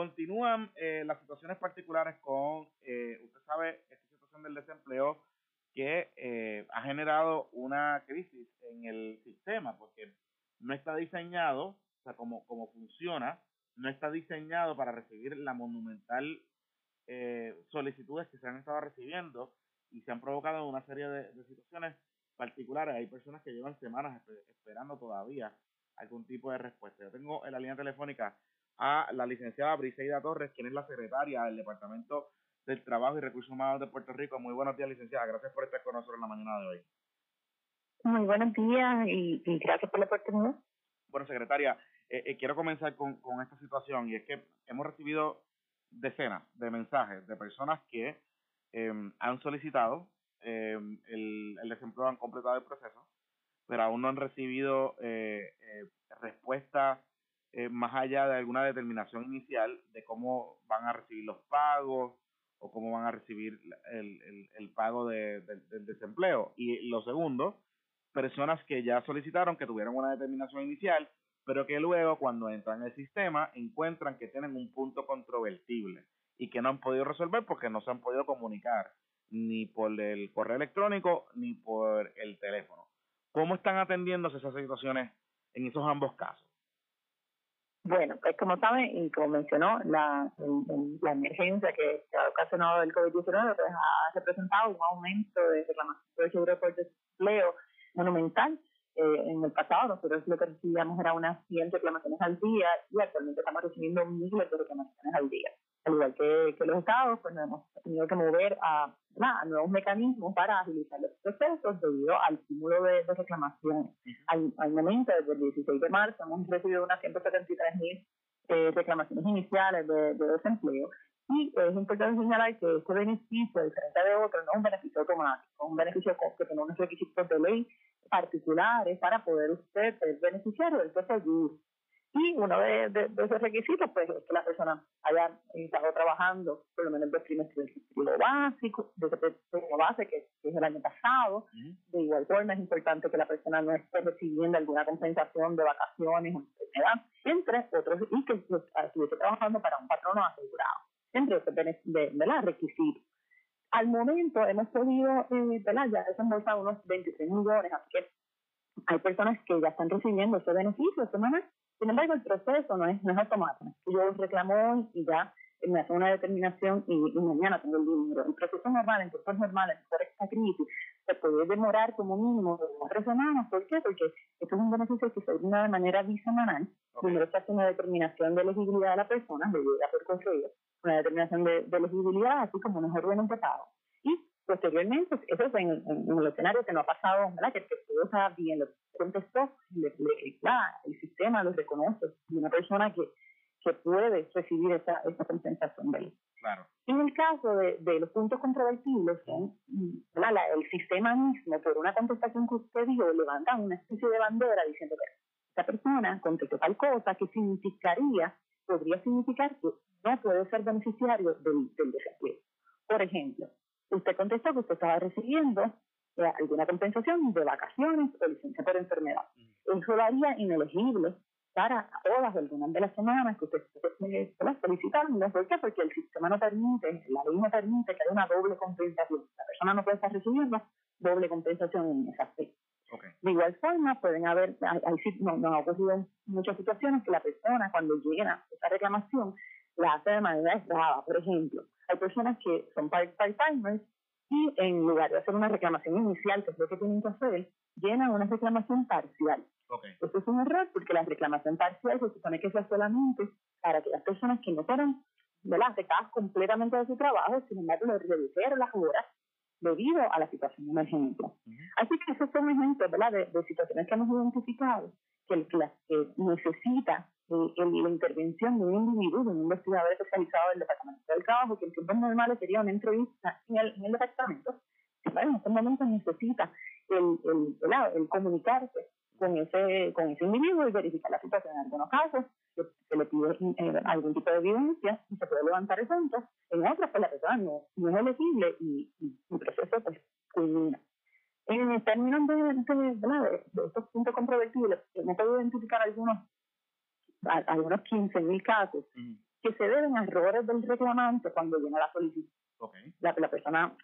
continúan eh, las situaciones particulares con, eh, usted sabe, esta situación del desempleo que eh, ha generado una crisis en el sistema porque no está diseñado, o sea, como, como funciona, no está diseñado para recibir la monumental solicitudes que se han estado recibiendo y se han provocado una serie de, situaciones particulares. Hay personas que llevan semanas esperando todavía algún tipo de respuesta. Yo tengo en la línea telefónica a la licenciada Briseida Torres, quien es la secretaria del Departamento del Trabajo y Recursos Humanos de Puerto Rico. Muy buenos días, licenciada. Gracias por estar con nosotros en la mañana de hoy. Muy buenos días y, gracias por la oportunidad. Bueno, secretaria, eh, eh, quiero comenzar con, con esta situación y es que hemos recibido decenas de mensajes de personas que eh, han solicitado em, el, el desempleo, han completado el proceso, pero aún no han recibido eh, eh, respuesta eh, más allá de alguna determinación inicial de cómo van a recibir los pagos o cómo van a recibir el, el, el pago de, del desempleo. Y lo segundo, personas que ya solicitaron, que tuvieron una determinación inicial, pero que luego cuando entran en el sistema encuentran que tienen un punto controvertible y que no han podido resolver porque no se han podido comunicar ni por el correo electrónico ni por el teléfono. ¿Cómo están atendiéndose esas situaciones en esos ambos casos? Bueno, pues como saben y como mencionó, la, emergencia que, ha ocasionado el COVID-19 pues ha representado un aumento de reclamación de seguro por desempleo monumental. Eh, en el pasado nosotros lo que recibíamos era unas 100 reclamaciones al día y actualmente estamos recibiendo miles de reclamaciones al día al igual que, los estados, pues nos hemos tenido que mover a, nuevos mecanismos para agilizar los procesos debido al cúmulo de, reclamaciones. al, al, momento, desde el 16 de marzo, hemos recibido unas 173 mil eh, reclamaciones iniciales de, desempleo y es importante señalar que este beneficio, diferente de otros, no es un beneficio automático, es un beneficio que tiene unos requisitos de ley particulares para poder usted ser beneficiario del seguro. Y uno de, esos requisitos, pues, es que la persona haya estado trabajando por lo menos dos trimestres de básico, de ese base que, es el año pasado. De igual forma, es importante que la persona no esté recibiendo alguna compensación de vacaciones o enfermedad, entre otros, y que estuviese trabajando para un patrono asegurado, entre otros de, de, requisitos. Al momento hemos podido, eh, ya desembolsar unos 26 millones, así que hay personas que ya están recibiendo ese beneficio semanal sin embargo, el proceso no es, no es automático. Yo reclamo y ya me hace una determinación y, mañana tengo el dinero. El proceso normal, en tiempos normales, por esta crisis, se puede demorar como mínimo tres semanas. ¿Por qué? Porque esto es un beneficio que se brinda de manera bisemanal. Primero se hace una determinación de elegibilidad de la persona, le llega por correo, una determinación de, de elegibilidad, así como unos órdenes de pago. Posteriormente, eso es en, en, el escenario que no ha pasado, ¿verdad? Que, que todo está bien, lo contestó, le, el sistema lo reconoce, y una persona que, que puede recibir esa, esa compensación de él. Claro. En el caso de, de los puntos controvertibles, son, la, el sistema mismo, por una contestación que usted dijo, levanta una especie de bandera diciendo que esa persona contestó tal cosa que significaría, podría significar que no puede ser beneficiario del, del desempleo. Por ejemplo, usted contestó que usted estaba recibiendo eh, alguna compensación de vacaciones o licencia por enfermedad. Mm. Eso lo haría inelegible para todas algunas de las semanas que usted esté solicitando. ¿Por qué? Porque el sistema no permite, la ley no permite que haya una doble compensación. La persona no puede estar recibiendo doble compensación en esa fecha. De igual forma, pueden haber, hay, no, nos ha ocurrido muchas situaciones que la persona cuando llega esa reclamación la hace de manera errada. Por ejemplo, hay personas que son part-timers y en lugar de hacer una reclamación inicial, que es lo que tienen que hacer, llenan una reclamación parcial. Okay. Esto es un error porque la reclamación parcial se supone que sea solamente para aquellas personas que no fueron afectadas completamente de su trabajo, sin embargo, le redujeron las horas debido a la situación emergente. Así que esos son ejemplos ¿verdad? De, de situaciones que hemos identificado que, el, que necesita la intervención de un individuo, de un investigador especializado del Departamento del Trabajo, que en tiempos normales sería una entrevista en el, en el departamento, en estos momentos necesita el, el, el, comunicarse con ese, con ese individuo y verificar la situación. En algunos casos se, le pide eh, algún tipo de evidencia y se puede levantar el punto, en otros pues la persona no, no es elegible y, el proceso. En términos de, de, de, de estos puntos controvertibles, hemos podido identificar algunos algunos 15.000 casos que se deben a errores del reclamante cuando viene la solicitud. Okay. La, la persona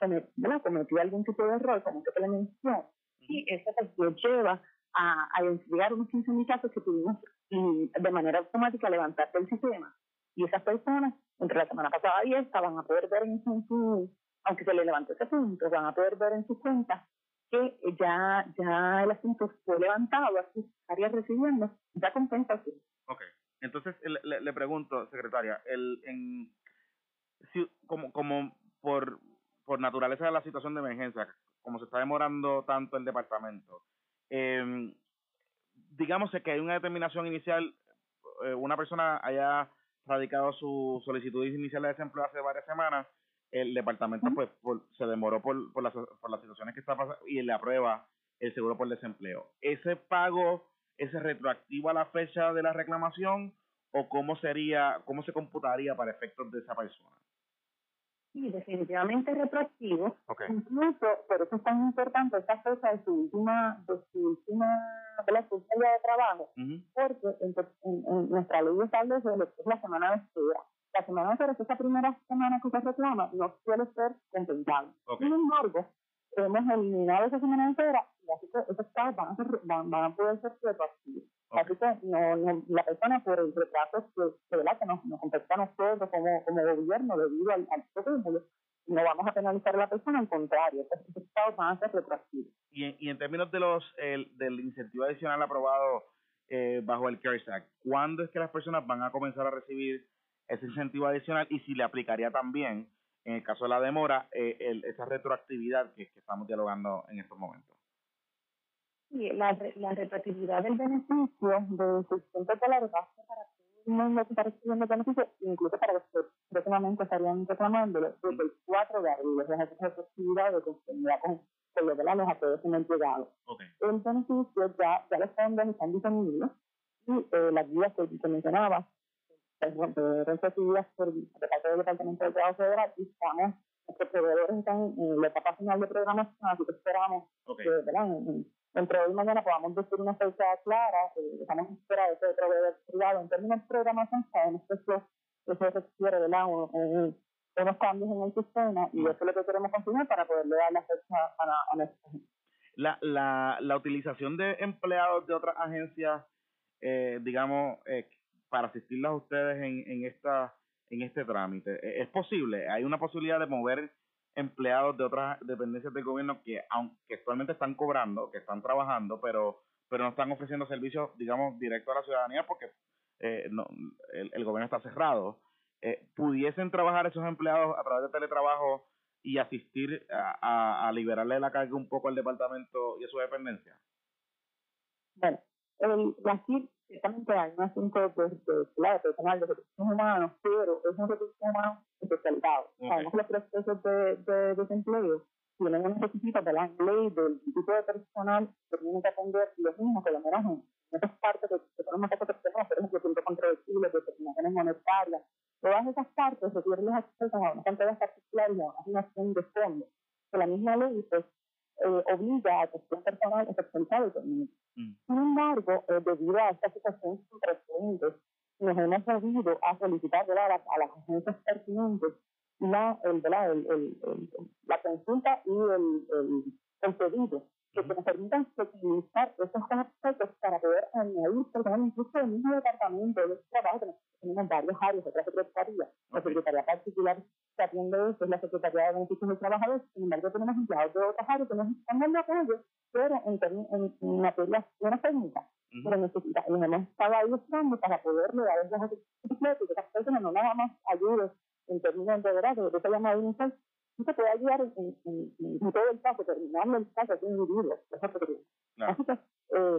cometió algún tipo de error, como que le mencionó, y eso pues lleva a, a identificar unos 15 casos que tuvimos y de manera automática levantar del sistema. Y esas personas, entre la semana pasada y esta, van a poder ver en su, aunque se le levante ese punto, van a poder ver en sus cuentas que ya, ya el asunto fue levantado, así estaría recibiendo ya compensación. Ok, entonces le, le, pregunto, secretaria, el, en, si, como, como por, por naturaleza de la situación de emergencia, como se está demorando tanto el departamento, eh, digamos que hay una determinación inicial, eh, una persona haya radicado su solicitud inicial de desempleo hace varias semanas, el departamento pues se demoró por, por, las, por las situaciones que está pasando y le aprueba el seguro por desempleo. ¿Ese pago es retroactivo a la fecha de la reclamación o cómo sería, cómo se computaría para efectos de esa persona? Sí, definitivamente retroactivo. Incluso, por eso es tan importante esta fecha de su última, de su última de la de trabajo, porque en, nuestra ley establece lo que es la semana de espera. La semana es esa primera semana que se reclama, no suele ser compensable. Sin embargo, hemos eliminado esa semana de espera y así que esos pagos van a, ser, van, van a poder ser retroactivos. Así que no, no, la persona por el retraso que, ¿verdad? que nos, nos compete a nosotros como, como gobierno debido al, al no vamos a penalizar a la persona, al contrario, estos estados van a ser retroactivos. Y, en, y en términos de los el, del incentivo adicional aprobado eh, bajo el CARES Act, ¿cuándo es que las personas van a comenzar a recibir ese incentivo adicional y si le aplicaría también, en el caso de la demora, eh, el, esa retroactividad que, que estamos dialogando en estos momentos? Sí, la, la retroactividad del beneficio de 600 dólares va a ser para todo el mundo que está recibiendo beneficio, incluso para los que próximamente estarían reclamándolo desde el 4 de abril, es esa retroactividad de conformidad con, con los de los acuerdos en el llegado. Okay. El beneficio ya, ya los fondos están disponibles y eh, las guías que, que mencionaba, recibidas por, del Departamento de Trabajo Federal y estamos nuestros proveedores están en la etapa final de programación, así que esperamos okay. que ¿verdad? entre hoy y mañana podamos decir una fecha clara, eh, estamos en espera de ese proveedor privado. En términos de programación, sabemos que eso, eso requiere ¿verdad? Un, unos cambios en el sistema y eso es lo que queremos continuar para poderle dar la fecha a, a nuestra gente. La, la, la utilización de empleados de otras agencias, eh, digamos, eh, para asistirlas a ustedes en, en, esta, en este trámite, ¿e-, ¿es posible? ¿Hay una posibilidad de mover empleados de otras dependencias del gobierno que aunque actualmente están cobrando, que están trabajando, pero pero no están ofreciendo servicios, digamos, directos a la ciudadanía porque eh, no, el, el, gobierno está cerrado, eh, pudiesen trabajar esos empleados a través de teletrabajo y asistir a, a, liberarle la carga un poco al departamento y a su dependencia? Bueno, la ciertamente hay un asunto de, de, claro, personal de recursos humanos, pero es un recurso humano especializado. Okay. Sabemos que los procesos de, de desempleo tienen unos requisitos de la ley del tipo de personal que tienen que atender los mismos, que lo menos en esas partes que, que tenemos que tenemos, por ejemplo, puntos controvertibles, determinaciones monetarias, todas esas partes requieren los accesos a una cantidad particular y a una asignación de fondos. Que la misma ley pues, eh, obliga a cuestión personal especializada y. Sin embargo, eh, debido a esta situación precedente, nos hemos movido a solicitar a, las agencias pertinentes la, el, el, el, la consulta y el pedido que nos permitan utilizar esos aspectos para poder añadir personal incluso del mismo departamento de trabajo, que tenemos varias áreas, otra secretaría, la secretaría particular que atiende eso es la Secretaría de Beneficios del Trabajador, sin embargo tenemos empleados de otras áreas que nos están dando apoyo, pero en, en, en uh -huh. pero necesita, y nos hemos estado buscando para poderle dar esos ejercicios que esas personas no nada más ayuden en términos de verdad, de esa llamada inicial, no te puede ayudar en, en, en, en, todo el caso, terminando el caso de un individuo. Así que, eh,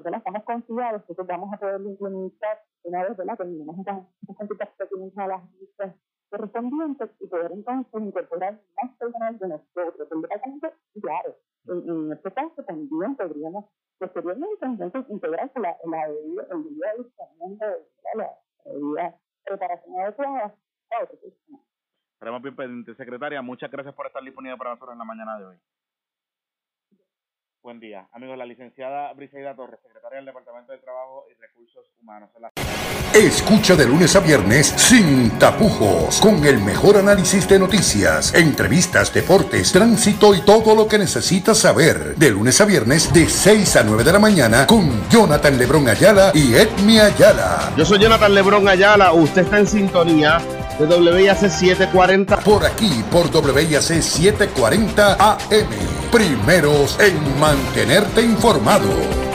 ¿verdad? estamos confiados que vamos a poder implementar una vez, ¿verdad? Terminamos estas consultas pertinentes a las listas correspondientes y poder entonces incorporar más personal de nosotros del departamento y claro, en, en este caso también podríamos posteriormente entonces integrarse la, la debida, el debido adiestramiento, la debida preparación adecuada a otros sistemas. Estaremos bien pendientes. Secretaria, muchas gracias por estar disponible para nosotros en la mañana de hoy. Buen día. Amigos, la licenciada Briseida Torres, secretaria del Departamento de Trabajo y Recursos Humanos. Escucha de lunes a viernes sin tapujos, con el mejor análisis de noticias, entrevistas, deportes, tránsito y todo lo que necesitas saber. De lunes a viernes de 6 a 9 de la mañana con Jonathan Lebrón Ayala y Edmi Ayala. Yo soy Jonathan Lebrón Ayala, usted está en sintonía de WIAC 740. Por aquí, por WIAC 740 AM. Primeros en mantenerte informado.